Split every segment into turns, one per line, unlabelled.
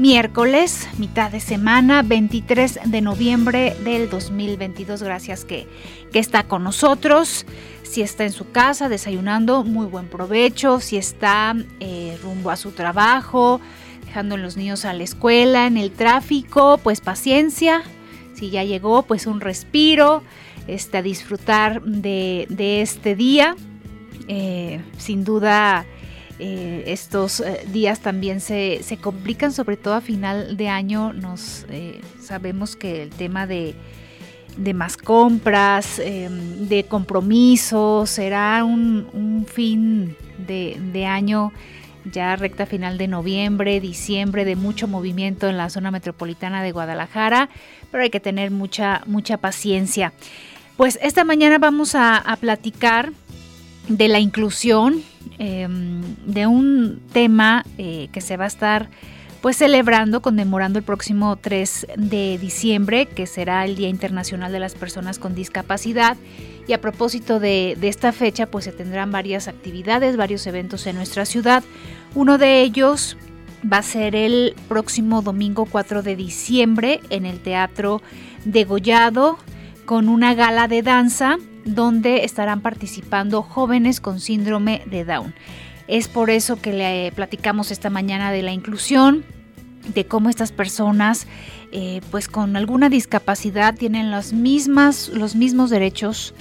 Miércoles, mitad de semana, 23 de noviembre del 2022. Gracias que, que está con nosotros. Si está en su casa desayunando, muy buen provecho. Si está eh, rumbo a su trabajo, dejando a los niños a la escuela, en el tráfico, pues paciencia. Si ya llegó, pues un respiro, este, disfrutar de, de este día. Eh, sin duda eh, estos eh, días también se, se, complican, sobre todo a final de año. Nos sabemos que el tema de, de más compras, em, de compromisos, será un, un fin de, de, año ya recta final de noviembre, diciembre, de mucho movimiento en la zona metropolitana de Guadalajara, pero hay que tener mucha, mucha paciencia. Pues esta mañana vamos a, a platicar de la inclusión, em, de un tema eh, que se va a estar pues celebrando, conmemorando el próximo 3 de diciembre, que será el Día Internacional de las Personas con Discapacidad. Y a propósito de, esta fecha, pues se tendrán varias actividades, varios eventos en nuestra ciudad. Uno de ellos va a ser el próximo domingo 4 de diciembre en el Teatro Degollado con una gala de danza donde estarán participando jóvenes con síndrome de Down. Es por eso que le platicamos esta mañana de la inclusión, de cómo estas personas eh, pues con alguna discapacidad tienen las mismas, los mismos derechos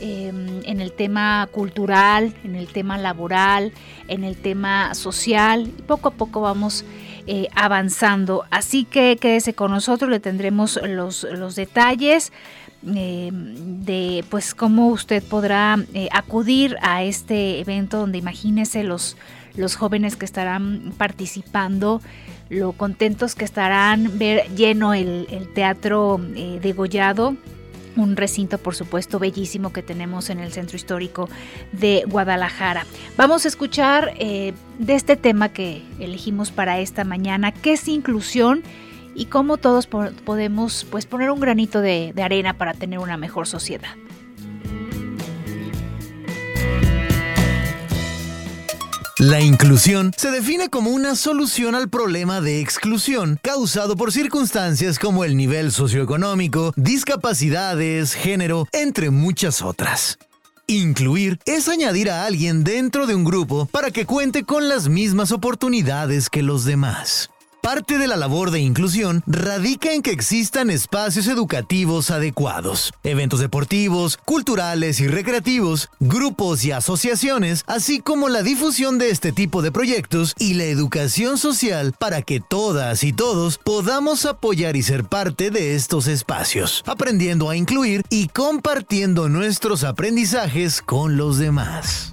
em, en el tema cultural, en el tema laboral, en el tema social. Y poco a poco vamos eh, avanzando. Así que quédese con nosotros, le tendremos los, los detalles. Eh, de pues cómo usted podrá eh, acudir a este evento donde imagínese los, los jóvenes que estarán participando, lo contentos que estarán ver lleno el, teatro eh, degollado un recinto, por supuesto, bellísimo que tenemos en el centro histórico de Guadalajara. Vamos a escuchar de este tema que elegimos para esta mañana, ¿qué es inclusión? Y cómo todos podemos pues, poner un granito de, de arena para tener una mejor sociedad.
La inclusión se define como una solución al problema de exclusión causado por circunstancias como el nivel socioeconómico, discapacidades, género, entre muchas otras. Incluir es añadir a alguien dentro de un grupo para que cuente con las mismas oportunidades que los demás. Parte de la labor de inclusión radica en que existan espacios educativos adecuados, eventos deportivos, culturales y recreativos, grupos y asociaciones, así como la difusión de este tipo de proyectos y la educación social para que todas y todos podamos apoyar y ser parte de estos espacios, aprendiendo a incluir y compartiendo nuestros aprendizajes con los demás.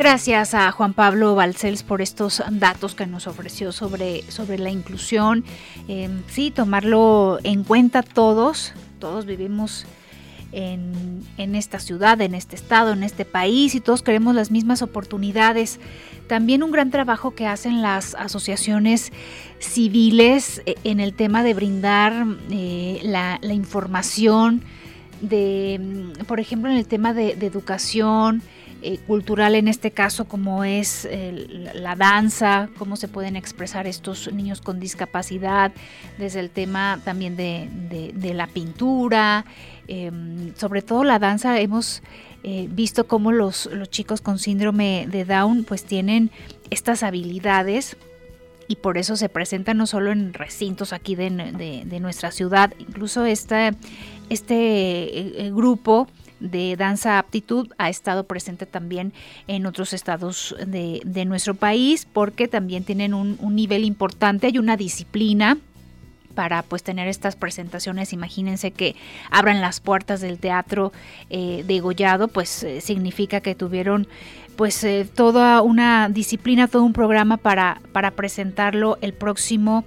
Gracias a Juan Pablo Balcells por estos datos que nos ofreció sobre, sobre la inclusión. Em, sí, tomarlo en cuenta todos, todos vivimos en, en, esta ciudad, en este estado, en este país y todos queremos las mismas oportunidades. También un gran trabajo que hacen las asociaciones civiles eh, en el tema de brindar eh, la, información, de, por ejemplo, en el tema de educación, eh, cultural en este caso como es la danza, cómo se pueden expresar estos niños con discapacidad, desde el tema también de, la pintura, em, sobre todo la danza. Hemos eh, visto cómo los, chicos con síndrome de Down pues tienen estas habilidades y por eso se presentan no solo en recintos aquí de, de nuestra ciudad, incluso este, este eh, grupo de danza aptitud ha estado presente también en otros estados de, nuestro país porque también tienen un, nivel importante, hay una disciplina para pues tener estas presentaciones. Imagínense que abran las puertas del teatro eh, de Gollado, pues eh, significa que tuvieron pues eh, toda una disciplina, todo un programa para, para presentarlo el próximo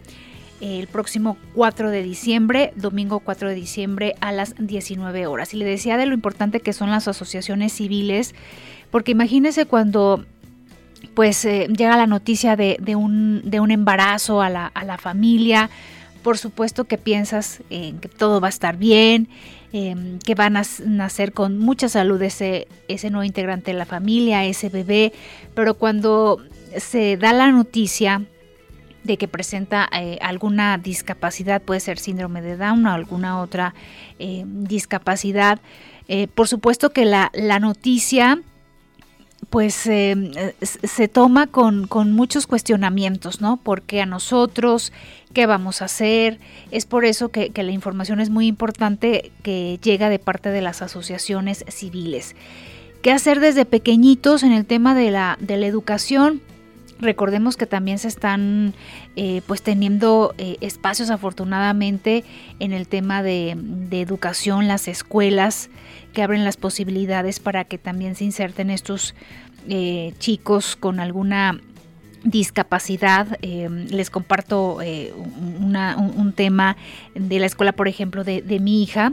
el próximo 4 de diciembre, domingo 4 de diciembre a las 19 horas. Y le decía de lo importante que son las asociaciones civiles, porque imagínense cuando pues llega la noticia de, un, de un embarazo a la, a la familia, por supuesto que piensas en que todo va a estar bien, em, que van a nacer con mucha salud ese, ese nuevo integrante de la familia, ese bebé, pero cuando se da la noticia de que presenta eh, alguna discapacidad, puede ser síndrome de Down o alguna otra em, discapacidad, eh, por supuesto que la, la noticia pues se toma con, muchos cuestionamientos, ¿no? Porque a nosotros, ¿qué vamos a hacer? Es por eso que, la información es muy importante que llega de parte de las asociaciones civiles. ¿Qué hacer desde pequeñitos en el tema de la, de la educación? Recordemos que también se están eh, pues teniendo eh, espacios afortunadamente en el tema de, de, educación, las escuelas que abren las posibilidades para que también se inserten estos eh, chicos con alguna discapacidad. Eh, les comparto un, tema de la escuela, por ejemplo, de, mi hija.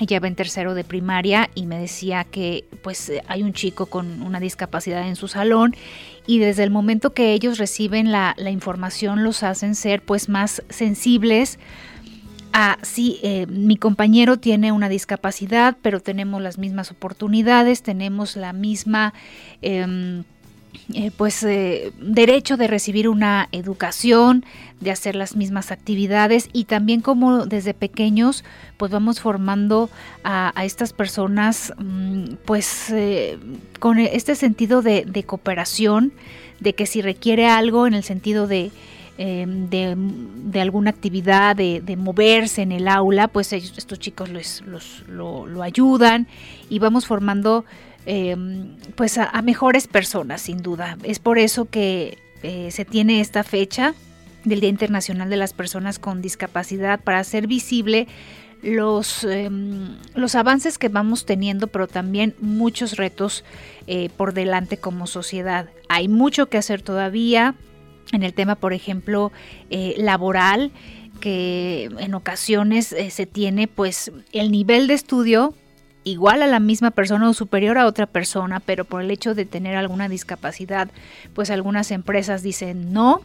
Ella va en tercero de primaria y me decía que pues hay un chico con una discapacidad en su salón y desde el momento que ellos reciben la, información los hacen ser pues más sensibles a sí, mi compañero tiene una discapacidad, pero tenemos las mismas oportunidades, tenemos la misma... Em, eh, pues eh, derecho de recibir una educación, de hacer las mismas actividades y también como desde pequeños pues vamos formando a, estas personas mm, pues eh, con este sentido de, cooperación, de que si requiere algo en el sentido de Em, de, alguna actividad, de, moverse en el aula, pues estos chicos lo, ayudan y vamos formando em, pues a, mejores personas, sin duda. Es por eso que eh, se tiene esta fecha del Día Internacional de las Personas con Discapacidad para hacer visible los, em, los avances que vamos teniendo, pero también muchos retos eh, por delante como sociedad. Hay mucho que hacer todavía, en el tema, por ejemplo, eh, laboral, que en ocasiones se tiene pues el nivel de estudio igual a la misma persona o superior a otra persona, pero por el hecho de tener alguna discapacidad, pues algunas empresas dicen no,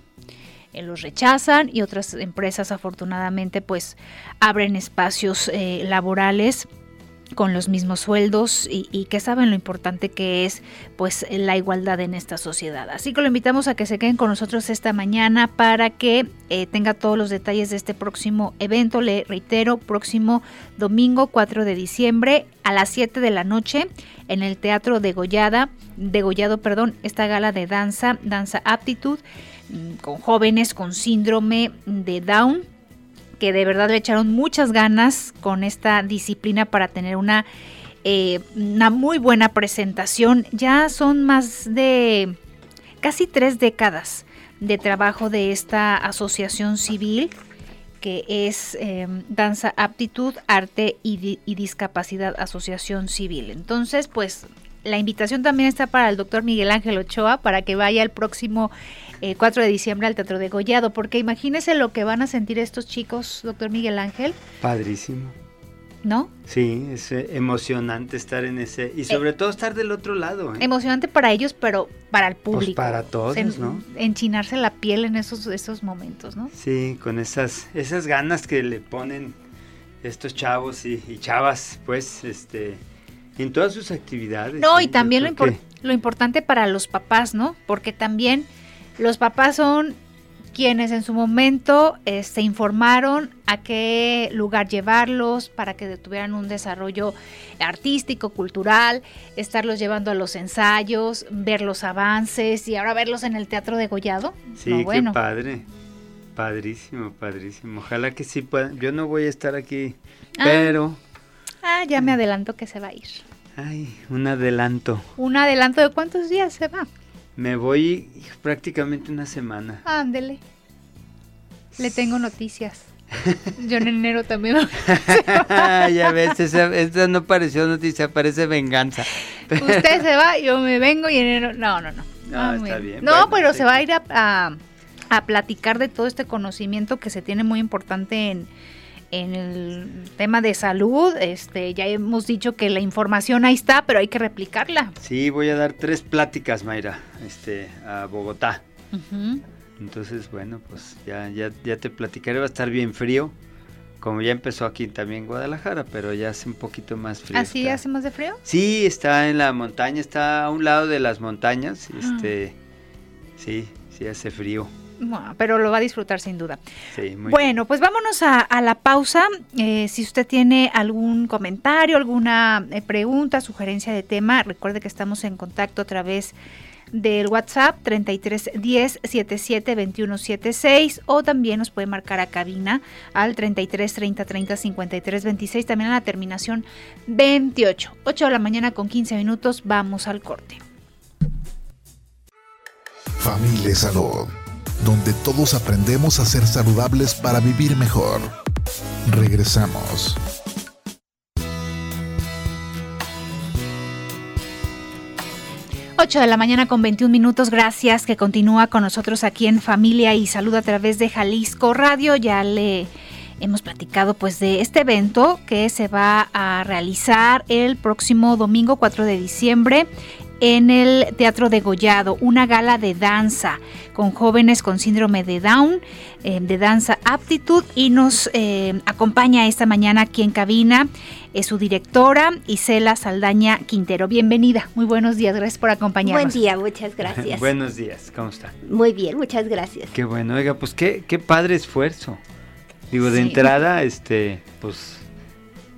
eh, los rechazan y otras empresas afortunadamente pues abren espacios laborales con los mismos sueldos y, que saben lo importante que es pues la igualdad en esta sociedad. Así que lo invitamos a que se queden con nosotros esta mañana para que eh, tenga todos los detalles de este próximo evento. Le reitero, próximo domingo 4 de diciembre a las 7 de la noche en el Teatro de Gollada, Degollado, perdón, esta gala de danza, danza aptitud mm, con jóvenes con síndrome de Down que de verdad le echaron muchas ganas con esta disciplina para tener una, eh, una muy buena presentación. Ya son más de casi tres décadas de trabajo de esta asociación civil que es eh, Danza Aptitud, Arte y, y, Discapacidad Asociación Civil. Entonces, pues la invitación también está para el doctor Miguel Ángel Ochoa para que vaya el próximo 4 eh, de diciembre al Teatro de Gollado, porque imagínese lo que van a sentir estos chicos, doctor Miguel Ángel.
Padrísimo.
¿No?
Sí, es eh, emocionante estar en ese y sobre eh, todo estar del otro lado.
Emocionante para ellos, pero para el pues público.
para todos, ¿no?
Enchinarse la piel en esos, esos momentos, ¿no?
Sí, con esas, esas ganas que le ponen estos chavos y, chavas, pues, este, en todas sus actividades.
No, y también lo, lo importante para los papás, ¿no? Porque también los papás son quienes en su momento eh, se informaron a qué lugar llevarlos para que tuvieran un desarrollo artístico, cultural, estarlos llevando a los ensayos, ver los avances y ahora verlos en el teatro de Gollado.
Sí, qué padre. Padrísimo, padrísimo. Ojalá que sí puedan. Yo no voy a estar aquí, ah. pero...
Ah, ya me adelanto que se va a ir.
Ay, un adelanto.
¿Un adelanto de cuántos días se va?
Me voy prácticamente una semana.
Ándele. Le tengo noticias. Yo en enero también.
ya ves, esa, no pareció noticia, parece venganza.
Usted se va, yo me vengo y en enero. No, no, no.
No, ah, está bien.
No, pero se va a ir a, a, platicar de todo este conocimiento que se tiene muy importante en, en el tema de salud. Este, ya hemos dicho que la información ahí está, pero hay que replicarla.
Sí, voy a dar tres pláticas, Mayra, este, a Bogotá. Entonces, bueno, pues ya, ya, ya te platicaré, va a estar bien frío, como ya empezó aquí también en Guadalajara, pero ya hace un poquito más frío.
¿Así ¿Ah, hace más de frío?
Sí, está en la montaña, está a un lado de las montañas, ah. este, sí, sí hace frío.
Bueno, pero lo va a disfrutar sin duda. Sí, muy bueno, pues vámonos a, la pausa. Eh, si usted tiene algún comentario, alguna eh, pregunta, sugerencia de tema, recuerde que estamos en contacto a través del WhatsApp 3310 77 21 76 o también nos puede marcar a cabina al 33 30 30 53 26 también a la terminación 28 8 de la mañana con 15 minutos vamos al corte
Familia Salud donde todos aprendemos a ser saludables para vivir mejor regresamos
8 de la mañana con 21 minutos. Gracias que continúa con nosotros aquí en Familia y Salud a través de Jalisco Radio. Ya le hemos platicado pues de este evento que se va a realizar el próximo domingo 4 de diciembre en el Teatro de Gollado, una gala de danza con jóvenes con síndrome de Down, eh, de danza aptitud, y nos eh, acompaña esta mañana aquí en cabina es su directora, Isela Saldaña Quintero. Bienvenida, muy buenos días, gracias por acompañarnos.
Buen día, muchas gracias.
buenos días, ¿cómo está?
Muy bien, muchas gracias.
Qué bueno, oiga, pues qué, qué padre esfuerzo. Digo, de entrada, este, pues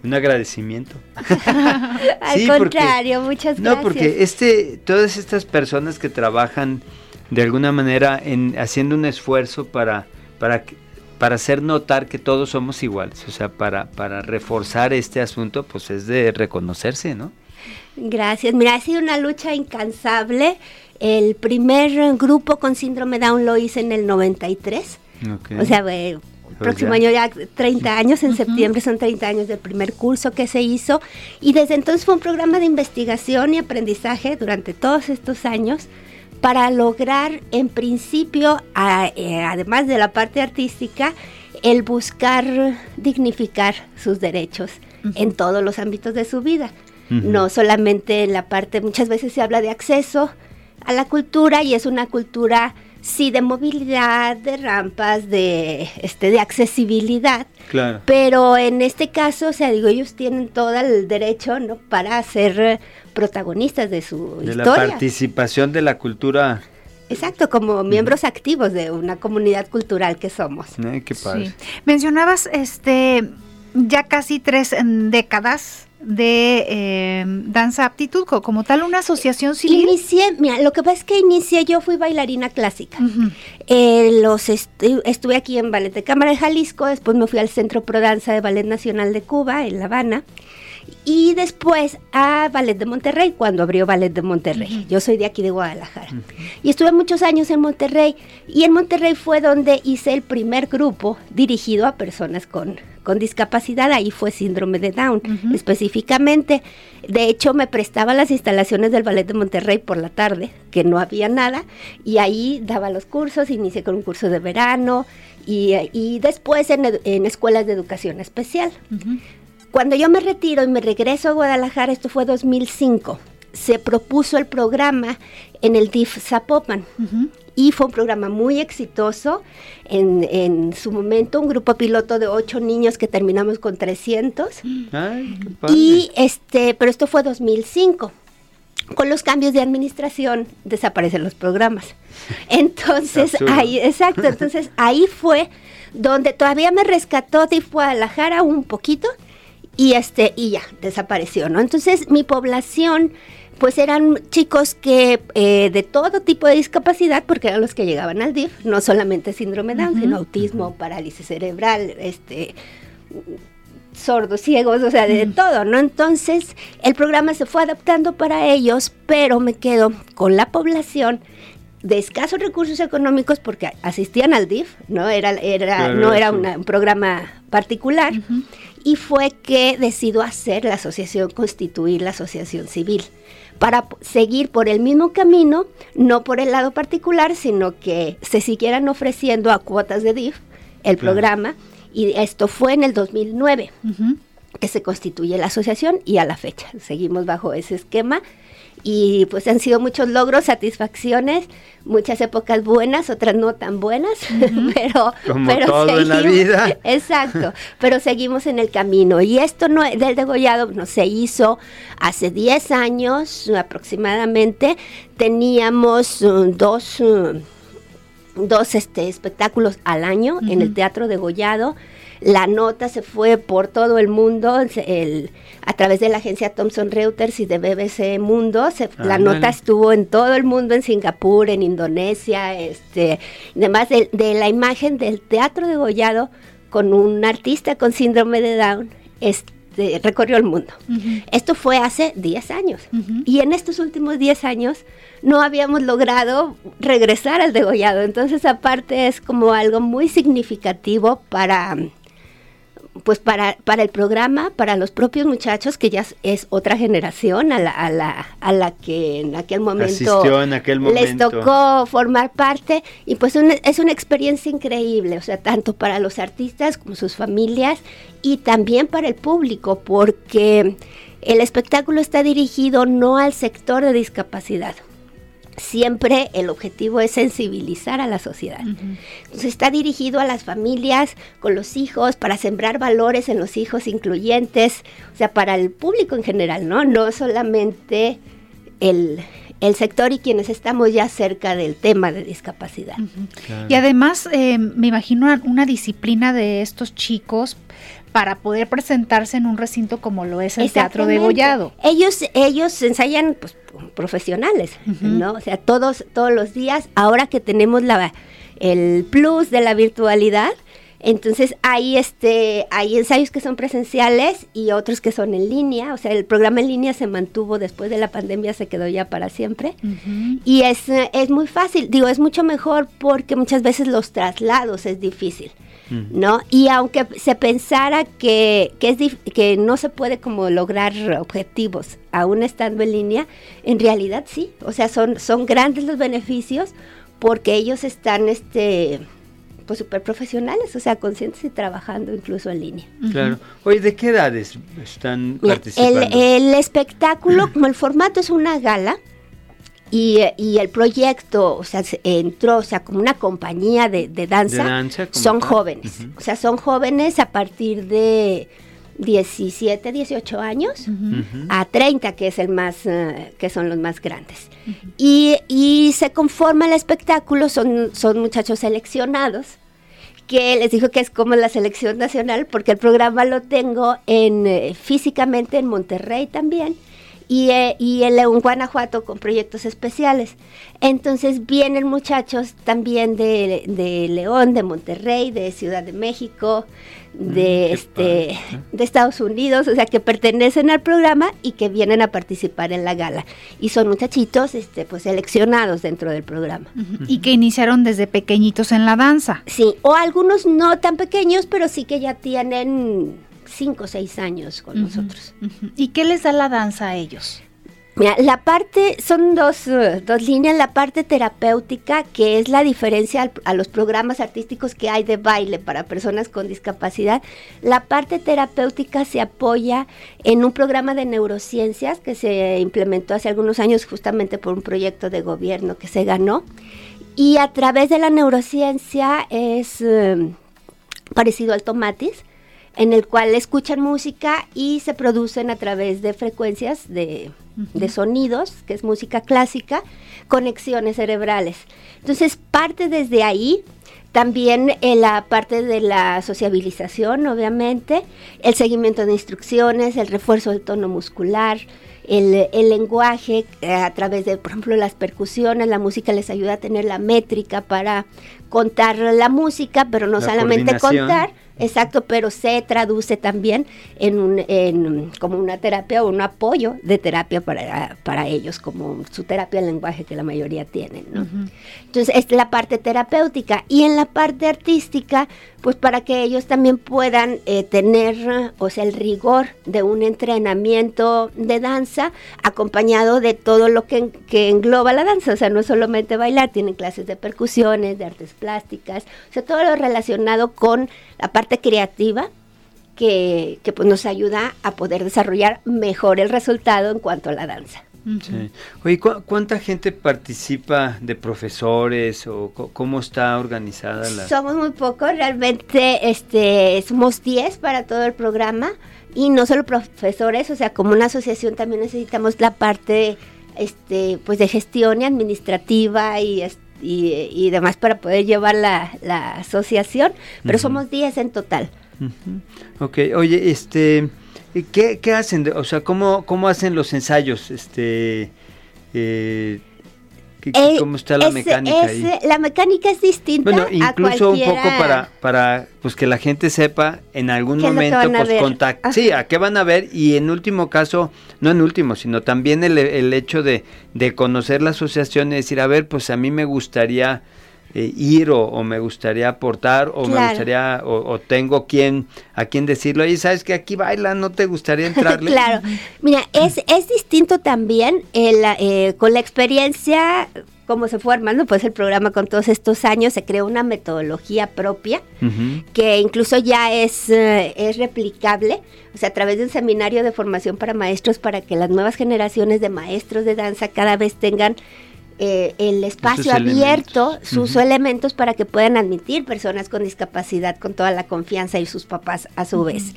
un agradecimiento.
Al contrario, muchas gracias.
No, porque este, todas estas personas que trabajan de alguna manera en haciendo un esfuerzo para, para, para hacer notar que todos somos iguales, o sea, para, para reforzar este asunto, pues es de reconocerse, ¿no?
Gracias. Mira, ha sido una lucha incansable. El primer grupo con síndrome Down lo hice en el 93. O sea, próximo año ya 30 años, en septiembre son 30 años del primer curso que se hizo. Y desde entonces fue un programa de investigación y aprendizaje durante todos estos años para lograr en principio, eh, además de la parte artística, el buscar dignificar sus derechos en todos los ámbitos de su vida, no solamente en la parte, muchas veces se habla de acceso a la cultura y es una cultura sí de movilidad, de rampas, de este de accesibilidad.
Claro.
Pero en este caso, o sea, digo, ellos tienen todo el derecho, ¿no? para ser protagonistas de su
de
historia.
la participación de la cultura
Exacto, como miembros activos de una comunidad cultural que somos.
Eh, qué padre.
Mencionabas este ya casi tres décadas de eh, danza aptitud, como tal una asociación civil.
Inicié, mira, lo que pasa es que inicié, yo fui bailarina clásica. Eh, los estuve aquí en Ballet de Cámara de Jalisco, después me fui al Centro Pro Danza de Ballet Nacional de Cuba, en La Habana. Y después a Ballet de Monterrey, cuando abrió Ballet de Monterrey. Yo soy de aquí de Guadalajara. Y estuve muchos años en Monterrey. Y en Monterrey fue donde hice el primer grupo dirigido a personas con con discapacidad, ahí fue síndrome de Down específicamente. De hecho, me prestaba las instalaciones del Ballet de Monterrey por la tarde, que no había nada, y ahí daba los cursos, inicié con un curso de verano y, después en, escuelas de educación especial. Cuando yo me retiro y me regreso a Guadalajara, esto fue 2005, se propuso el programa en el DIF Zapopan y fue un programa muy exitoso. En, su momento, un grupo piloto de ocho niños que terminamos con 300. Y este, pero esto fue 2005. Con los cambios de administración desaparecen los programas. Entonces, ahí, exacto, entonces ahí fue donde todavía me rescató de Guadalajara un poquito y este y ya desapareció, ¿no? Entonces, mi población pues eran chicos que eh, de todo tipo de discapacidad, porque eran los que llegaban al DIF, no solamente síndrome Down, sino autismo, parálisis cerebral, este sordos, ciegos, o sea, de todo, ¿no? Entonces, el programa se fue adaptando para ellos, pero me quedo con la población de escasos recursos económicos porque asistían al DIF, no era, era no era un programa particular, y fue que decidió hacer la asociación, constituir la asociación civil para seguir por el mismo camino, no por el lado particular, sino que se siguieran ofreciendo a cuotas de DIF el programa, y esto fue en el 2009 que se constituye la asociación y a la fecha seguimos bajo ese esquema y pues han sido muchos logros, satisfacciones, muchas épocas buenas, otras no tan buenas, pero
como todo en la vida.
Exacto, pero seguimos en el camino. Y esto no del degollado no se hizo hace 10 años aproximadamente, teníamos uh, dos uh, dos este, espectáculos al año en el Teatro Degollado la nota se fue por todo el mundo a través de la agencia Thomson Reuters y de BBC Mundo. la nota estuvo en todo el mundo, en Singapur, en Indonesia, este, además de, la imagen del teatro de Gollado con un artista con síndrome de Down. Este, recorrió el mundo. Esto fue hace 10 años. Y en estos últimos 10 años no habíamos logrado regresar al degollado. Entonces, aparte, es como algo muy significativo para pues para, para el programa, para los propios muchachos, que ya es otra generación a la, a la, a la que en aquel momento, les tocó formar parte, y pues es una experiencia increíble, o sea, tanto para los artistas como sus familias, y también para el público, porque el espectáculo está dirigido no al sector de discapacidad, siempre el objetivo es sensibilizar a la sociedad. Entonces está dirigido a las familias con los hijos para sembrar valores en los hijos incluyentes, o sea, para el público en general, ¿no? No solamente el, sector y quienes estamos ya cerca del tema de discapacidad.
Y además, eh, me imagino una disciplina de estos chicos para poder presentarse en un recinto como lo es el Teatro de Gollado.
Ellos, ellos ensayan pues, profesionales, ¿no? O sea, todos, todos los días, ahora que tenemos la, el plus de la virtualidad, entonces hay este, hay ensayos que son presenciales y otros que son en línea. O sea, el programa en línea se mantuvo después de la pandemia, se quedó ya para siempre. Y es, es muy fácil, digo, es mucho mejor porque muchas veces los traslados es difícil. ¿No? Y aunque se pensara que, que, es que no se puede como lograr objetivos aún estando en línea, en realidad sí, o sea, son, son grandes los beneficios porque ellos están, este, pues súper profesionales, o sea, conscientes y trabajando incluso en línea.
Claro. Oye, ¿de qué edades están participando?
El, el espectáculo, como el formato es una gala, y, el proyecto, o sea, entró, o sea, como una compañía de, danza, son jóvenes. O sea, son jóvenes a partir de 17, 18 años a 30, que es el más, eh, que son los más grandes. y, y, se conforma el espectáculo, son, son muchachos seleccionados que les dijo que es como la selección nacional, porque el programa lo tengo en eh, físicamente en Monterrey también y, eh, y en León, Guanajuato, con proyectos especiales. Entonces vienen muchachos también de, de León, de Monterrey, de Ciudad de México, de, mm, este, de Estados Unidos, o sea, que pertenecen al programa y que vienen a participar en la gala. Y son muchachitos este, pues, seleccionados dentro del programa.
Y que iniciaron desde pequeñitos en la danza.
Sí, o algunos no tan pequeños, pero sí que ya tienen cinco o seis años con nosotros.
¿Y qué les da la danza a ellos?
Mira, la parte, son dos, uh, dos, líneas, la parte terapéutica, que es la diferencia a los programas artísticos que hay de baile para personas con discapacidad. La parte terapéutica se apoya en un programa de neurociencias que se implementó hace algunos años justamente por un proyecto de gobierno que se ganó. Y a través de la neurociencia es um, parecido al tomatis, en el cual escuchan música y se producen a través de frecuencias de, sonidos, que es música clásica, conexiones cerebrales. Entonces parte desde ahí, también en la parte de la sociabilización, obviamente, el seguimiento de instrucciones, el refuerzo del tono muscular, el, el, lenguaje eh, a través de, por ejemplo, las percusiones, la música les ayuda a tener la métrica para contar la música, pero no solamente contar, Exacto, pero se traduce también en, un, en como una terapia o un apoyo de terapia para, para ellos, como su terapia de lenguaje que la mayoría tienen. ¿no? Entonces, es la parte terapéutica. Y en la parte artística, pues para que ellos también puedan eh, tener, o sea, el rigor de un entrenamiento de danza acompañado de todo lo que, que engloba la danza. O sea, no solamente bailar, tienen clases de percusiones, de artes plásticas, o sea, todo lo relacionado con la parte creativa que, que pues nos ayuda a poder desarrollar mejor el resultado en cuanto a la danza.
Sí. Oye, ¿cu ¿cuánta gente participa de profesores o cómo está organizada la...?
Somos muy pocos, realmente este, somos 10 para todo el programa y no solo profesores, o sea, como una asociación también necesitamos la parte este, pues de gestión y administrativa y, y, y demás para poder llevar la, la asociación, pero uh -huh. somos 10 en total.
Uh -huh. Ok, oye, este... ¿Qué, ¿Qué, hacen? O sea, ¿cómo, cómo hacen los ensayos? Este, eh,
eh,
¿Cómo está la
es,
mecánica
es, ahí? La mecánica es distinta.
Bueno, incluso un poco para, para pues que la gente sepa en algún momento, pues contactar. Sí, a qué van a ver y en último caso, no en último, sino también el, el hecho de, de conocer la asociación y decir, a ver, pues a mí me gustaría eh, ir o, o, me gustaría aportar o claro. me gustaría o, o, tengo quien a quien decirlo y sabes que aquí baila no te gustaría entrarle
claro mira es es distinto también el, eh, con la experiencia cómo se fue armando pues el programa con todos estos años se creó una metodología propia uh -huh. que incluso ya es, uh, es replicable o sea a través de un seminario de formación para maestros para que las nuevas generaciones de maestros de danza cada vez tengan eh, el espacio sus abierto, elementos. sus uh -huh. elementos para que puedan admitir personas con discapacidad con toda la confianza y sus papás a su uh -huh. vez.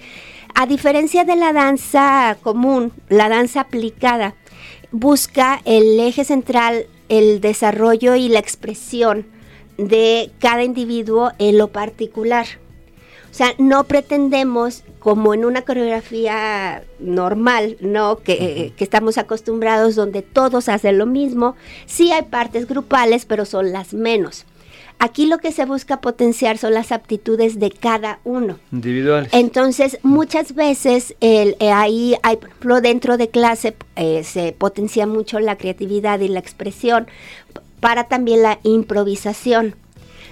A diferencia de la danza común, la danza aplicada busca el eje central, el desarrollo y la expresión de cada individuo en lo particular. O sea, no pretendemos, como en una coreografía normal, ¿no? Que, uh -huh. que, estamos acostumbrados, donde todos hacen lo mismo. Sí hay partes grupales, pero son las menos. Aquí lo que se busca potenciar son las aptitudes de cada uno.
Individuales.
Entonces, muchas veces el, eh, ahí hay, por ejemplo, dentro de clase eh, se potencia mucho la creatividad y la expresión para también la improvisación.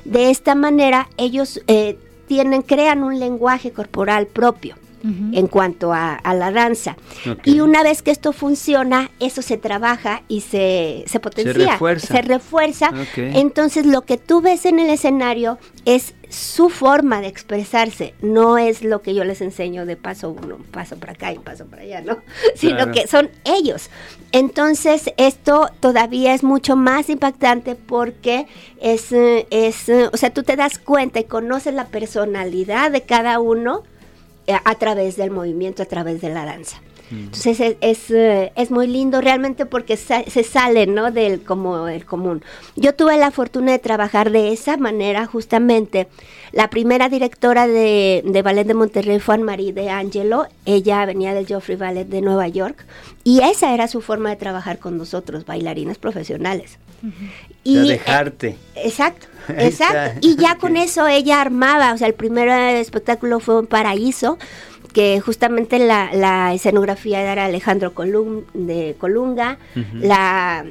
De esta manera, ellos eh, tienen, crean un lenguaje corporal propio. Uh -huh. en cuanto a, a la danza. Okay. Y una vez que esto funciona, eso se trabaja y se, se potencia,
se refuerza.
Se refuerza. Okay. Entonces lo que tú ves en el escenario es su forma de expresarse, no es lo que yo les enseño de paso uno, paso para acá y paso para allá, ¿no? Sino claro. que son ellos. Entonces esto todavía es mucho más impactante porque es, es, o sea, tú te das cuenta y conoces la personalidad de cada uno a través del movimiento, a través de la danza. Entonces es, es, eh, es, muy lindo realmente porque sa se sale ¿no? del como el común. Yo tuve la fortuna de trabajar de esa manera justamente. La primera directora de, de Ballet de Monterrey fue Anne-Marie de Angelo. Ella venía del Joffrey Ballet de Nueva York y esa era su forma de trabajar con nosotros, bailarines profesionales.
Uh -huh. y, o sea, dejarte.
Eh, exacto. Exacto. Y ya con eso ella armaba, o sea, el primer espectáculo fue un paraíso que justamente la, la escenografía era Alejandro Colum, de Colunga, uh -huh. la,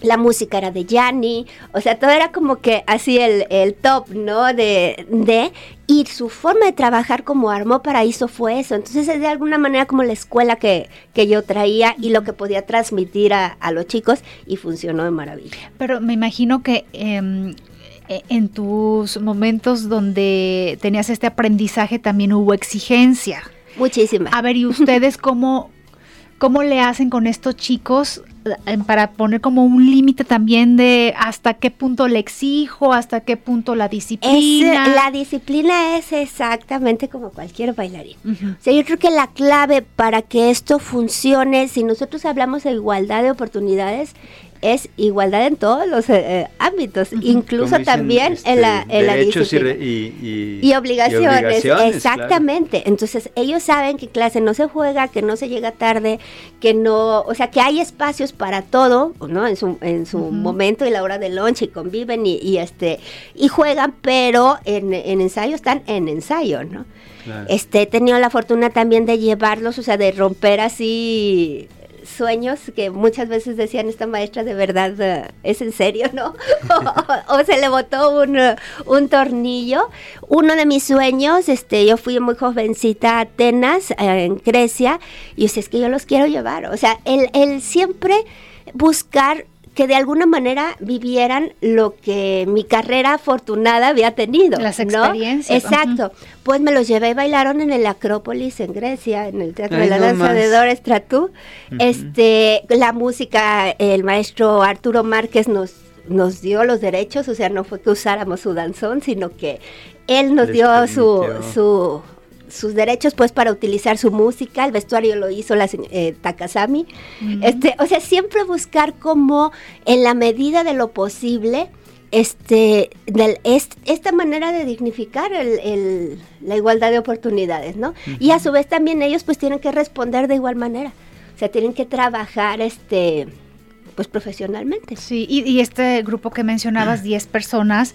la música era de Gianni, o sea, todo era como que así el, el top, ¿no? De, de, y su forma de trabajar como armó paraíso fue eso, entonces es de alguna manera como la escuela que, que yo traía y lo que podía transmitir a, a los chicos y funcionó de maravilla.
Pero me imagino que... Eh, en tus momentos donde tenías este aprendizaje también hubo exigencia.
Muchísima.
A ver, ¿y ustedes cómo, cómo le hacen con estos chicos eh, para poner como un límite también de hasta qué punto le exijo, hasta qué punto la disciplina?
Es, la disciplina es exactamente como cualquier bailarín. Uh -huh. O sea, yo creo que la clave para que esto funcione, si nosotros hablamos de igualdad de oportunidades, es igualdad en todos los eh, ámbitos, incluso también en la, este, en la disciplina. Y, obligaciones, exactamente. Entonces ellos saben que clase no se juega, que no se llega tarde, que no, o sea, que hay espacios para todo, ¿no? En su, en su momento y la hora de lunch y conviven y, este y juegan, pero en, en ensayo están en ensayo, ¿no? Este, he tenido la fortuna también de llevarlos, o sea, de romper así sueños que muchas veces decían esta maestra de verdad eh, es en serio, ¿no? o, se le botó un, un, tornillo. Uno de mis sueños, este, yo fui muy jovencita a Atenas, eh, en Grecia, y es que yo los quiero llevar. O sea, el, el siempre buscar que de alguna manera vivieran lo que mi carrera afortunada había tenido.
Las experiencias.
Exacto. Pues me los llevé y bailaron en el Acrópolis en Grecia, en el Teatro de la Danza de Dores Tratú. Este, la música, el maestro Arturo Márquez nos nos dio los derechos, o sea, no fue que usáramos su danzón, sino que él nos dio su, su sus derechos pues para utilizar su música, el vestuario lo hizo la eh, Takasami. Este, o sea, siempre buscar como en la medida de lo posible este, esta manera de dignificar el, la igualdad de oportunidades, ¿no? Y a su vez también ellos pues tienen que responder de igual manera. O sea, tienen que trabajar este pues profesionalmente.
Sí, y, y este grupo que mencionabas, 10 personas,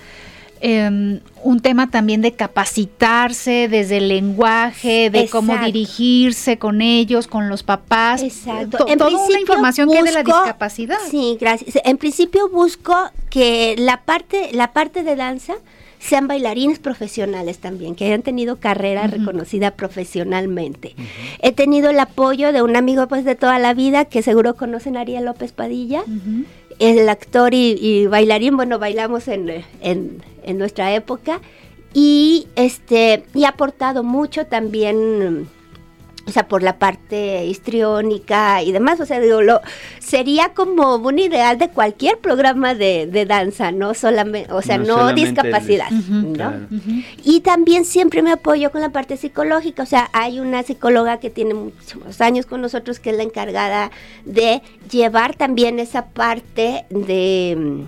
Em, un tema también de capacitarse desde el lenguaje, de cómo dirigirse con ellos, con los papás.
Exacto.
toda una información que de la discapacidad.
Sí, gracias. En principio busco que la parte, la parte de danza sean bailarines profesionales también, que hayan tenido carrera reconocida profesionalmente. He tenido el apoyo de un amigo pues de toda la vida que seguro conocen Ariel López Padilla el actor y, bailarín, bueno, bailamos en, en, nuestra época y este y ha aportado mucho también o sea, por la parte histriónica y demás, o sea, digo, lo, sería como un ideal de cualquier programa de, danza, no solamente, o sea, no, discapacidad, ¿no? Y también siempre me apoyo con la parte psicológica, o sea, hay una psicóloga que tiene muchos años con nosotros que es la encargada de llevar también esa parte de,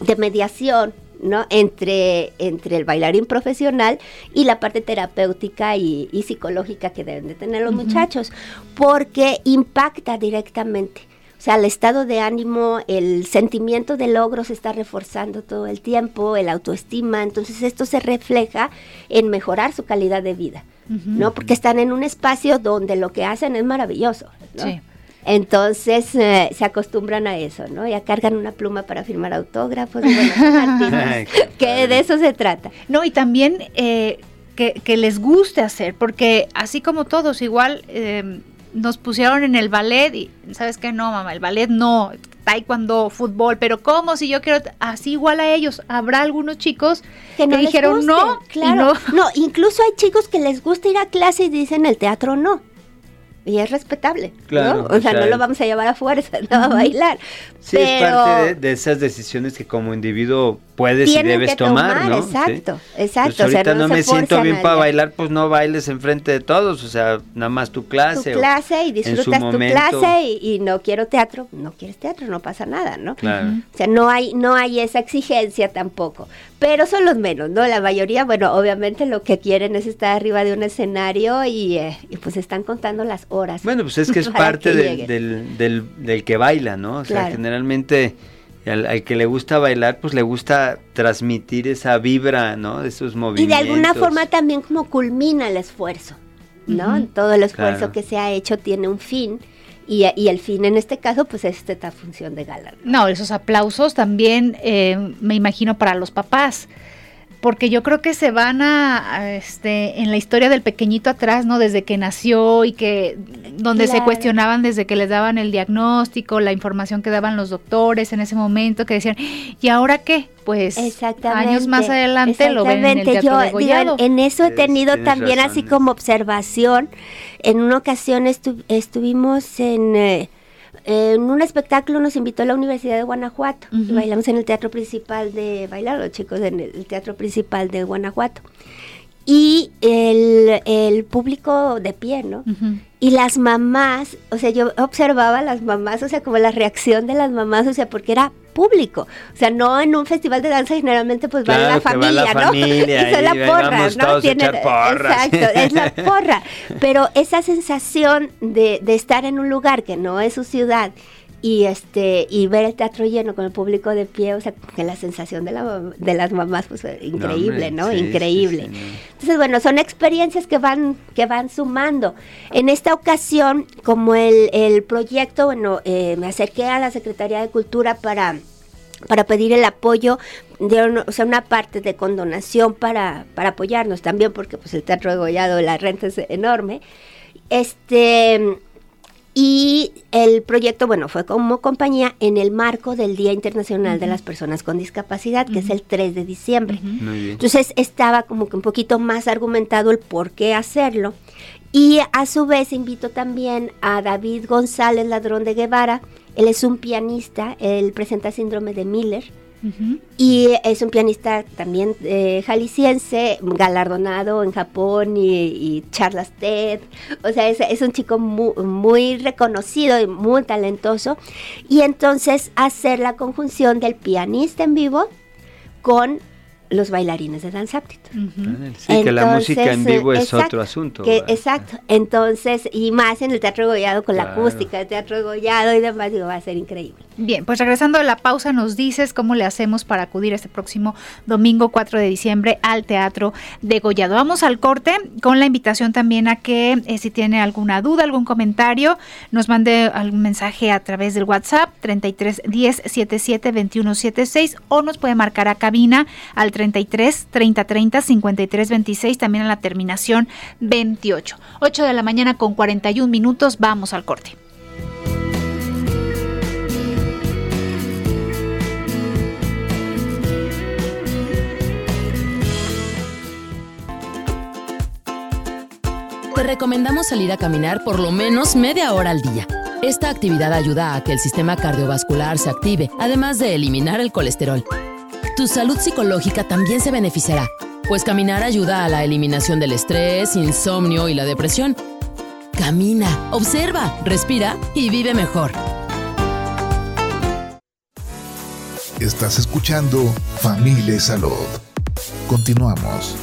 de mediación ¿no? Entre, entre el bailarín profesional y la parte terapéutica y, psicológica que deben de tener los muchachos, porque impacta directamente. O sea, el estado de ánimo, el sentimiento de logro se está reforzando todo el tiempo, el autoestima, entonces esto se refleja en mejorar su calidad de vida, ¿no? Porque están en un espacio donde lo que hacen es maravilloso, ¿no? Entonces eh, se acostumbran a eso, ¿no? Ya cargan una pluma para firmar autógrafos. Y bueno, que de eso se trata.
No, y también eh, que, les guste hacer, porque así como todos, igual eh, nos pusieron en el ballet y, ¿sabes qué? No, mamá, el ballet no, taekwondo, fútbol, pero ¿cómo si yo quiero así igual a ellos? Habrá algunos chicos que, no dijeron no,
claro. No. no, incluso hay chicos que les gusta ir a clase y dicen el teatro no y es respetable, ¿no? O, sea, no lo vamos a llevar a fuerza, no a bailar.
Sí, es parte de, esas decisiones que como individuo puedes y debes tomar, ¿no?
Exacto, exacto.
Pues ahorita no, me siento bien para bailar, pues no bailes enfrente de todos, o sea, nada más tu clase.
Tu clase y disfrutas tu clase y, no quiero teatro, no quieres teatro, no pasa nada, ¿no?
Claro.
O sea, no hay, no hay esa exigencia tampoco, pero son los menos, ¿no? La mayoría, bueno, obviamente lo que quieren es estar arriba de un escenario y, eh, pues están contando las horas.
Bueno, pues es que es parte del, del, del, que baila, ¿no? O sea, generalmente al, que le gusta bailar, pues le gusta transmitir esa vibra, ¿no? De esos movimientos.
Y de alguna forma también como culmina el esfuerzo, ¿no? Todo el esfuerzo que se ha hecho tiene un fin. Y, el fin en este caso, pues es esta función de gala.
No, esos aplausos también, eh, me imagino, para los papás porque yo creo que se van a, este en la historia del pequeñito atrás, ¿no? Desde que nació y que donde se cuestionaban desde que les daban el diagnóstico, la información que daban los doctores en ese momento que decían, ¿y ahora qué? Pues años más adelante lo ven en el teatro
yo, en eso he tenido también así como observación. En una ocasión estuvimos en eh, en un espectáculo nos invitó a la Universidad de Guanajuato. bailamos en el teatro principal de, bailar los chicos en el teatro principal de Guanajuato. y el, el público de pie, ¿no? Y las mamás, o sea, yo observaba a las mamás, o sea, como la reacción de las mamás, o sea, porque era público, o sea, no en un festival de danza generalmente pues va
Claro
la
va
familia,
la
¿no?
familia
y son la porra, ¿no?
porras.
Exacto, es la porra, pero esa sensación de, de estar en un lugar que no es su ciudad y este y ver el teatro lleno con el público de pie, o sea, que la sensación de, la, de las mamás pues increíble, ¿no?
hombre, sí,
increíble.
sí, sí, no.
Entonces, bueno, son experiencias que van, que van sumando. En esta ocasión, como el, el proyecto, bueno, eh, me acerqué a la Secretaría de Cultura para, para pedir el apoyo, de, un- o sea, una parte de condonación para, para apoyarnos también, porque pues el Teatro de Gollado, la renta es enorme. Este... Y el proyecto, bueno, fue como compañía en el marco del Día Internacional de las Personas con Discapacidad, que es el 3 de diciembre.
Muy bien.
Entonces estaba como que un poquito más argumentado el por qué hacerlo. Y a su vez invito también a David González Ladrón de Guevara. Él es un pianista, él presenta síndrome de Miller. Y es un pianista también eh, jalisciense, galardonado en Japón y, y TED. O sea, es, un chico mu- muy, reconocido y muy talentoso. Y entonces hacer la conjunción del pianista en vivo con los bailarines de danza.
Ujú.
Sí, que la música en vivo es
exacto,
otro asunto.
Exacto. Entonces, y más en el Teatro Gollado con la acústica del Teatro Gollado y demás, digo, va a ser increíble.
Bien, pues regresando de la pausa, nos dices cómo le hacemos para acudir este próximo domingo 4 de diciembre al Teatro de Gollado. Vamos al corte con la invitación también a que eh, si tiene alguna duda, algún comentario, nos mande algún mensaje a través del WhatsApp 33 10 77 21 76 o nos puede marcar a cabina al 33 30 30 53 26, también a la terminación 28. 8 de la mañana con 41 minutos, vamos al corte.
Te recomendamos salir a caminar por lo menos media hora al día. Esta actividad ayuda a que el sistema cardiovascular se active, además de eliminar el colesterol. Tu salud psicológica también se beneficiará, pues caminar ayuda a la eliminación del estrés, insomnio y la depresión. Camina, observa, respira y vive mejor.
Estás escuchando Familia Salud. Continuamos.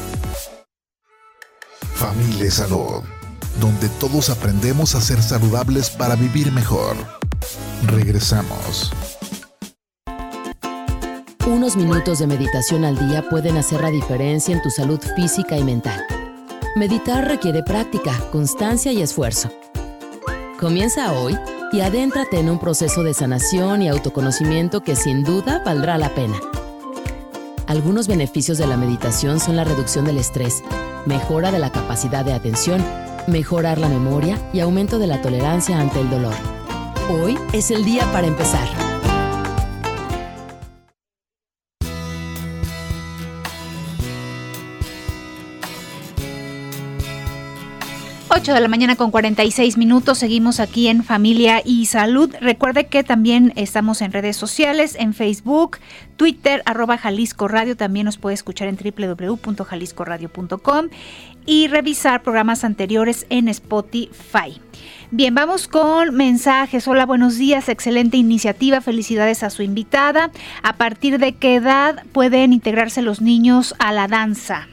Familia Salud, donde todos aprendemos a ser saludables para vivir mejor. Regresamos.
Unos minutos de meditación al día pueden hacer la diferencia en tu salud física y mental. Meditar requiere práctica, constancia y esfuerzo. Comienza hoy y adéntrate en un proceso de sanación y autoconocimiento que sin duda valdrá la pena. Algunos beneficios de la meditación son la reducción del estrés, mejora de la capacidad de atención, mejorar la memoria y aumento de la tolerancia ante el dolor. Hoy es el día para empezar.
8 de la mañana con 46 minutos. Seguimos aquí en Familia y Salud. Recuerde que también estamos en redes sociales, en Facebook, Twitter, arroba Jalisco Radio. También nos puede escuchar en www.jaliscoradio.com y revisar programas anteriores en Spotify. Bien, vamos con mensajes. Hola, buenos días. Excelente iniciativa. Felicidades a su invitada. ¿A partir de qué edad pueden integrarse los niños a la danza?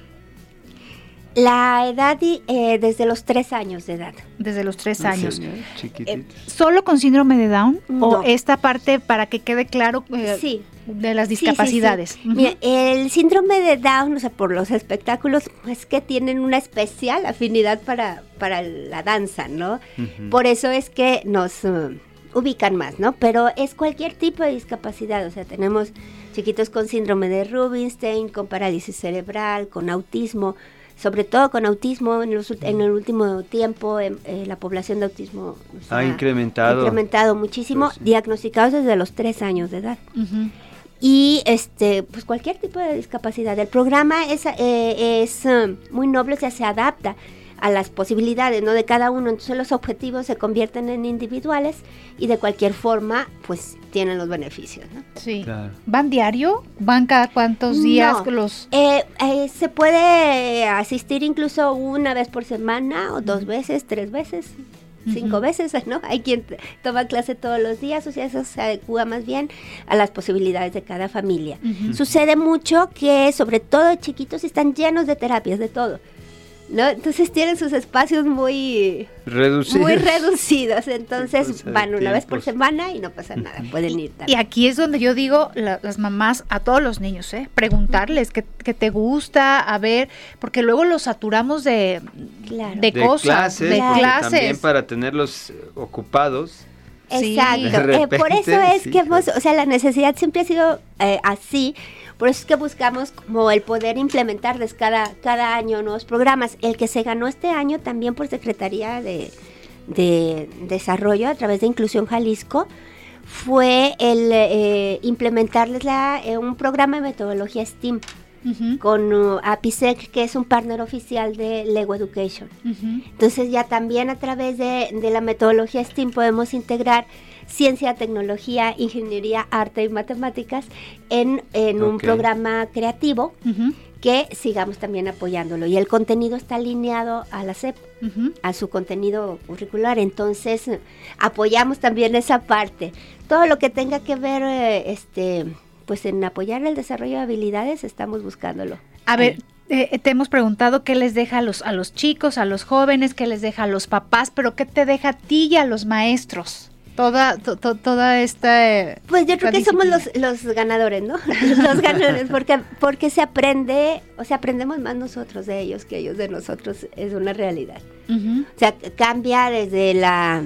La edad y, eh, desde los tres años de edad.
Desde los tres
¿En
años.
Chiquititos.
¿Solo con síndrome de Down?
No.
¿O esta parte para que quede claro eh,
Sí.
de las
Sí, sí, sí.
discapacidades?
Mira, el síndrome de Down, o sea, por los espectáculos, es que tienen una especial afinidad para, para la danza, ¿no? Por eso es que nos uh, ubican más, ¿no? Pero es cualquier tipo de discapacidad, o sea, tenemos chiquitos con síndrome de Rubinstein, con parálisis cerebral, con autismo, sobre todo con autismo, en, los ult- en el último tiempo em, eh, la población de autismo se
Ha incrementado.
incrementado muchísimo,
Pues sí.
diagnosticados desde los tres años de edad. Y este pues cualquier tipo de discapacidad. El programa es, eh, es eh, muy noble o sea se adapta a las posibilidades ¿no? de cada uno. Entonces los objetivos se convierten en individuales y de cualquier forma pues tienen los beneficios. ¿no?
Sí. ¿Van diario? ¿Van cada cuántos días los...?
Eh, eh, se puede asistir incluso una vez por semana o dos veces, tres veces cinco veces, ¿no? Hay quien toma clase todos los días, o sea, eso se adecua más bien a las posibilidades de cada familia. Sucede mucho que, sobre todo chiquitos, están llenos de terapias, de todo. ¿No? Entonces tienen sus espacios muy
reducidos.
Muy reducidos. Entonces van una vez por semana y no pasa nada. Pueden ir
también. Y aquí es donde yo digo, las mamás, a todos los niños, ¿eh? preguntarles qué, te gusta, a ver, porque luego los saturamos de, de, cosas, de clases.
También para tenerlos ocupados.
Exacto. Eh, por eso es que hemos, o sea, la necesidad siempre ha sido eh, así por eso es que buscamos como el poder implementarles cada, cada año nuevos programas. El que se ganó este año también por Secretaría de, Desarrollo a través de Inclusión Jalisco fue el eh, implementarles la, eh, un programa de metodología STEAM. con uh, APISEC, que es un partner oficial de Lego Education. Entonces ya también a través de, de, la metodología STEAM podemos integrar ciencia, tecnología, ingeniería, arte y matemáticas en, un programa creativo. que sigamos también apoyándolo. Y el contenido está alineado a la SEP, a su contenido curricular. Entonces, apoyamos también esa parte. Todo lo que tenga que ver, eh, este, pues en apoyar el desarrollo de habilidades, estamos buscándolo.
A ver, eh, te hemos preguntado qué les deja a los, a los chicos, a los jóvenes, qué les deja a los papás, pero qué te deja a ti y a los maestros toda, toda esta...
Pues yo creo que somos los, los ganadores, ¿no? los ganadores, porque, porque se aprende, o sea, aprendemos más nosotros de ellos que ellos de nosotros, es una realidad. O sea, cambia desde la...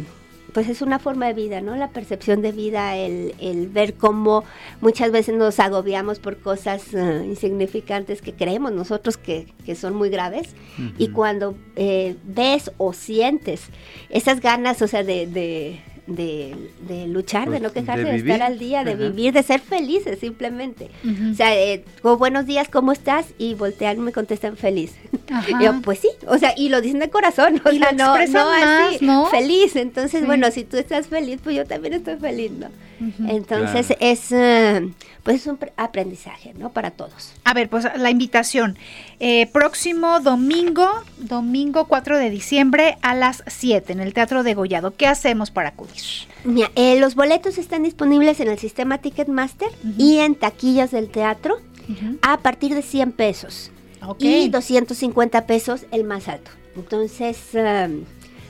Pues es una forma de vida, ¿no? La percepción de vida, el, el ver cómo muchas veces nos agobiamos por cosas eh, insignificantes que creemos nosotros que, que son muy graves. Y cuando eh, ves o sientes esas ganas, o sea, de de, luchar, de no pues, quejarse, de, estar al día, de vivir, de ser felices simplemente. O sea, eh, buenos días, ¿cómo estás? Y voltean y me contestan feliz. yo, pues sí, o sea, y lo dicen de corazón, o sea, no, no así, feliz. Entonces, bueno, si tú estás feliz, pues yo también estoy feliz, ¿no? Entonces es eh, pues es un aprendizaje, ¿no? Para todos.
A ver, pues la invitación. Eh, próximo domingo, domingo 4 de diciembre a las 7 en el Teatro de Gollado. ¿Qué hacemos para acudir?
Mira, eh, los boletos están disponibles en el sistema Ticketmaster y en taquillas del teatro a partir de 100 pesos. Y 250 pesos el más alto. Entonces,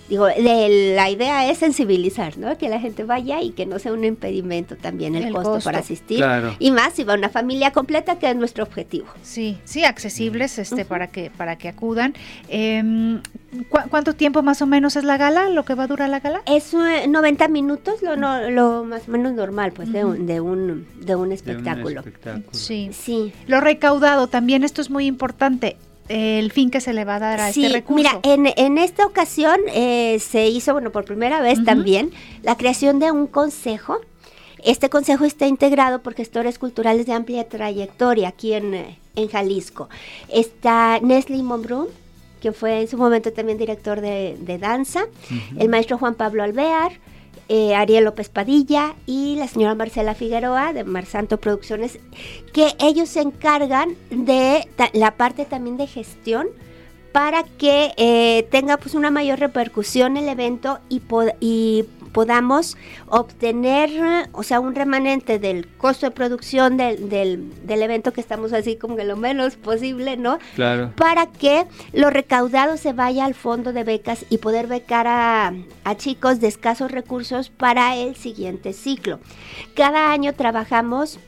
digo, la idea es sensibilizar, ¿no? Que la gente vaya y que no sea un impedimento también el, costo, para asistir. Y más si va una familia completa, que es nuestro objetivo.
Sí, sí, accesibles este, para, que, para que acudan. Em, ¿Cuánto tiempo más o menos es la gala, lo que va a durar la gala?
Es 90 eh, minutos, lo, lo más o menos normal, pues, de, un, de, un, de un espectáculo.
Sí. sí. Lo recaudado también, esto es muy importante el fin que se le va a dar a este recurso.
Mira, en, en esta ocasión eh, se hizo, bueno, por primera vez también, la creación de un consejo. Este consejo está integrado por gestores culturales de amplia trayectoria aquí en, eh, en Jalisco. Está Nestle Monbrun, que fue en su momento también director de, danza, el maestro Juan Pablo Alvear, eh, Ariel López Padilla y la señora Marcela Figueroa de Marsanto Producciones, que ellos se encargan de la parte también de gestión para que eh, tenga pues una mayor repercusión el evento y, y podamos obtener, o sea, un remanente del costo de producción del, del, evento que estamos así como que lo menos posible, ¿no?
Claro.
Para que lo recaudado se vaya al fondo de becas y poder becar a, chicos de escasos recursos para el siguiente ciclo. Cada año trabajamos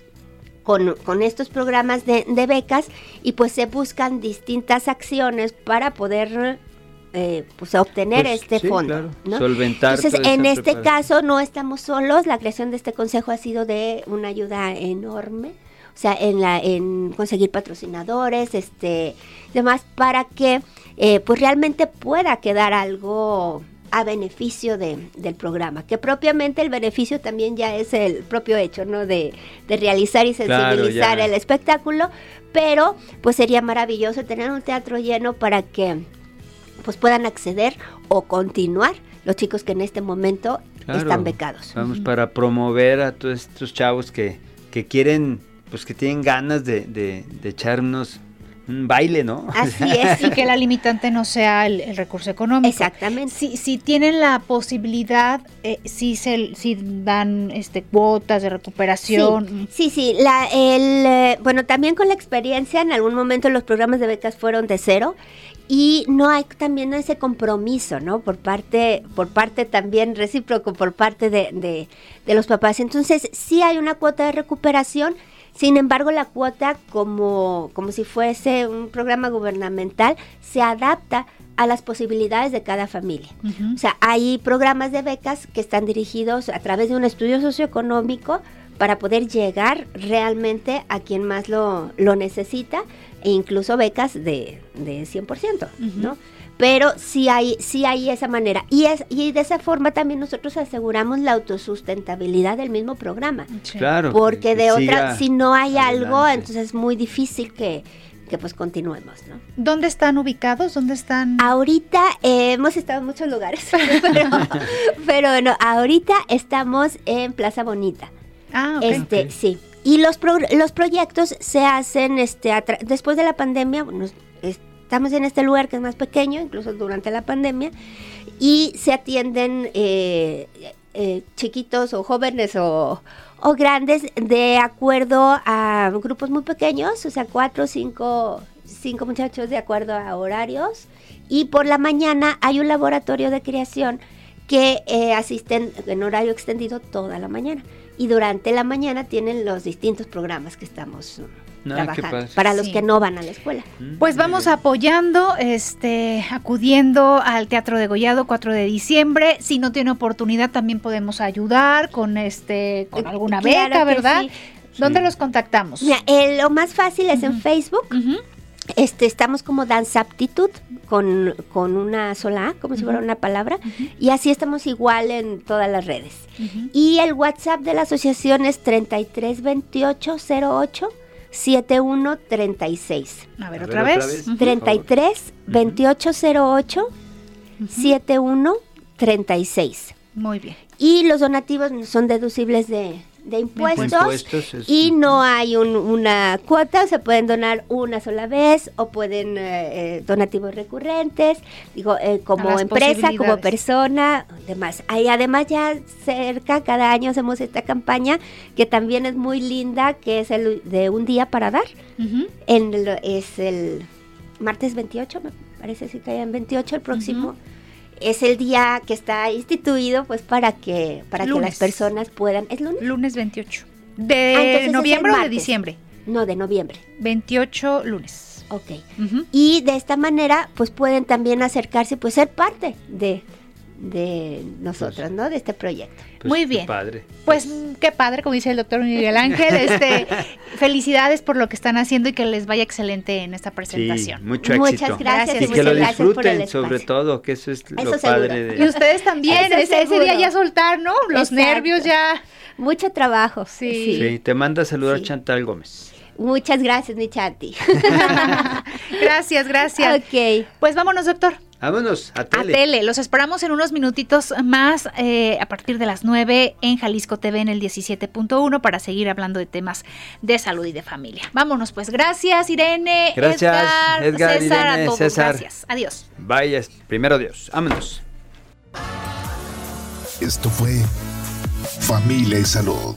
con, con, estos programas de, de, becas y pues se buscan distintas acciones para poder eh, pues obtener pues, este fondo.
Solventar
Entonces, en este caso no estamos solos, la creación de este consejo ha sido de una ayuda enorme, o sea, en, la, en conseguir patrocinadores, este, demás, para que eh, pues realmente pueda quedar algo a beneficio de, del programa, que propiamente el beneficio también ya es el propio hecho, ¿no? De, de realizar y sensibilizar el espectáculo, pero pues sería maravilloso tener un teatro lleno para que pues puedan acceder o continuar los chicos que en este momento
Claro.
están becados.
Vamos para promover a todos estos chavos que, que quieren, pues que tienen ganas de, de, de echarnos un baile, ¿no?
Así es.
Y que la limitante no sea el, el recurso económico.
Exactamente.
Si, si tienen la posibilidad, eh, si se si dan este cuotas de recuperación.
Sí, sí, la, el, eh, bueno, también con la experiencia, en algún momento los programas de becas fueron de cero y no hay también ese compromiso, ¿no? Por parte, por parte también recíproco, por parte de, de, de los papás. Entonces, sí hay una cuota de recuperación, sin embargo, la cuota, como, como si fuese un programa gubernamental, se adapta a las posibilidades de cada familia. O sea, hay programas de becas que están dirigidos a través de un estudio socioeconómico para poder llegar realmente a quien más lo, lo necesita e incluso becas de, de 100%, ¿no? Pero sí hay, sí hay esa manera. Y, es, y de esa forma también nosotros aseguramos la autosustentabilidad del mismo programa.
Sí.
Claro.
Porque
que
de otra, si no hay algo, entonces es muy difícil que, que pues continuemos, ¿no?
¿Dónde están ubicados? ¿Dónde están?
Ahorita eh, hemos estado en muchos lugares, pero, pero no, ahorita estamos en Plaza Bonita.
Ah, ok.
Este, sí. Y los pro- los proyectos se hacen este después de la pandemia, bueno, estamos en este lugar que es más pequeño, incluso durante la pandemia, y se atienden eh, eh, chiquitos o jóvenes o, grandes de acuerdo a grupos muy pequeños, o sea, cuatro o cinco, cinco muchachos de acuerdo a horarios. Y por la mañana hay un laboratorio de creación que eh, asisten en horario extendido toda la mañana. Y durante la mañana tienen los distintos programas que estamos
Ah,
para los
Sí.
que no van a la escuela.
Mm,
Pues vamos apoyando, este, acudiendo al Teatro de Gollado 4 de diciembre. Si no tiene oportunidad, también podemos ayudar con este, con
Eh,
alguna beca, ¿verdad?
sí.
¿Dónde
Sí.
los contactamos?
Mira, eh, lo más fácil es en. Facebook. Este, estamos como Dance Aptitude con, con una sola A, como si fuera una palabra. Y así estamos igual en todas las redes. Y el WhatsApp de la asociación es 332808 7136.
A ver,
A
otra
ver,
vez.
otra vez.
Ujú.
33 2808 7136.
Muy bien.
Y los donativos son deducibles de, de impuestos.
Impuestos, es-
Y no hay un- una cuota, se pueden donar una sola vez o pueden eh, eh, donativos recurrentes, digo, eh,
A
como empresa, como persona, demás. Ahí además ya cerca, cada año hacemos esta campaña que también es muy linda, que es el de un día para dar. En el- es el martes 28, me parece que cae en 28 el próximo. Es el día que está instituido pues para que para que las personas puedan es lunes
Lunes 28.
Ah,
¿De
el
noviembre o de diciembre?
no de noviembre
28 lunes.
ok y de esta manera pues pueden también acercarse pues ser parte de de nosotros no de este proyecto
pues,
Muy
qué
bien.
Padre.
Pues mm, qué padre, como dice el doctor Miguel Ángel. Este, felicidades por lo que están haciendo y que les vaya excelente en esta
Sí,
presentación.
mucho
Muchas
éxito.
gracias
y
Y
muchas
que lo
gracias
disfruten, sobre todo, que eso es lo
Eso
padre
seguro.
Y
de...
ustedes también, ese, ese día ya soltar, ¿no? Los
Exacto.
nervios ya.
mucho trabajo
Sí.
Sí, te manda a saludar
Sí.
Chantal Gómez.
muchas gracias mi chanti
gracias, gracias.
ok
Pues vámonos, doctor.
Vámonos, a
A
tele.
tele. Los esperamos en unos minutitos más eh, a partir de las 9 en Jalisco TV en el 17.1 para seguir hablando de temas de salud y de familia. Vámonos, pues. Gracias, Irene.
Gracias,
Edgar,
Edgar,
César, a todos.
César.
Gracias. Adiós.
Vaya, primero Dios. Vámonos.
Esto fue Familia y Salud.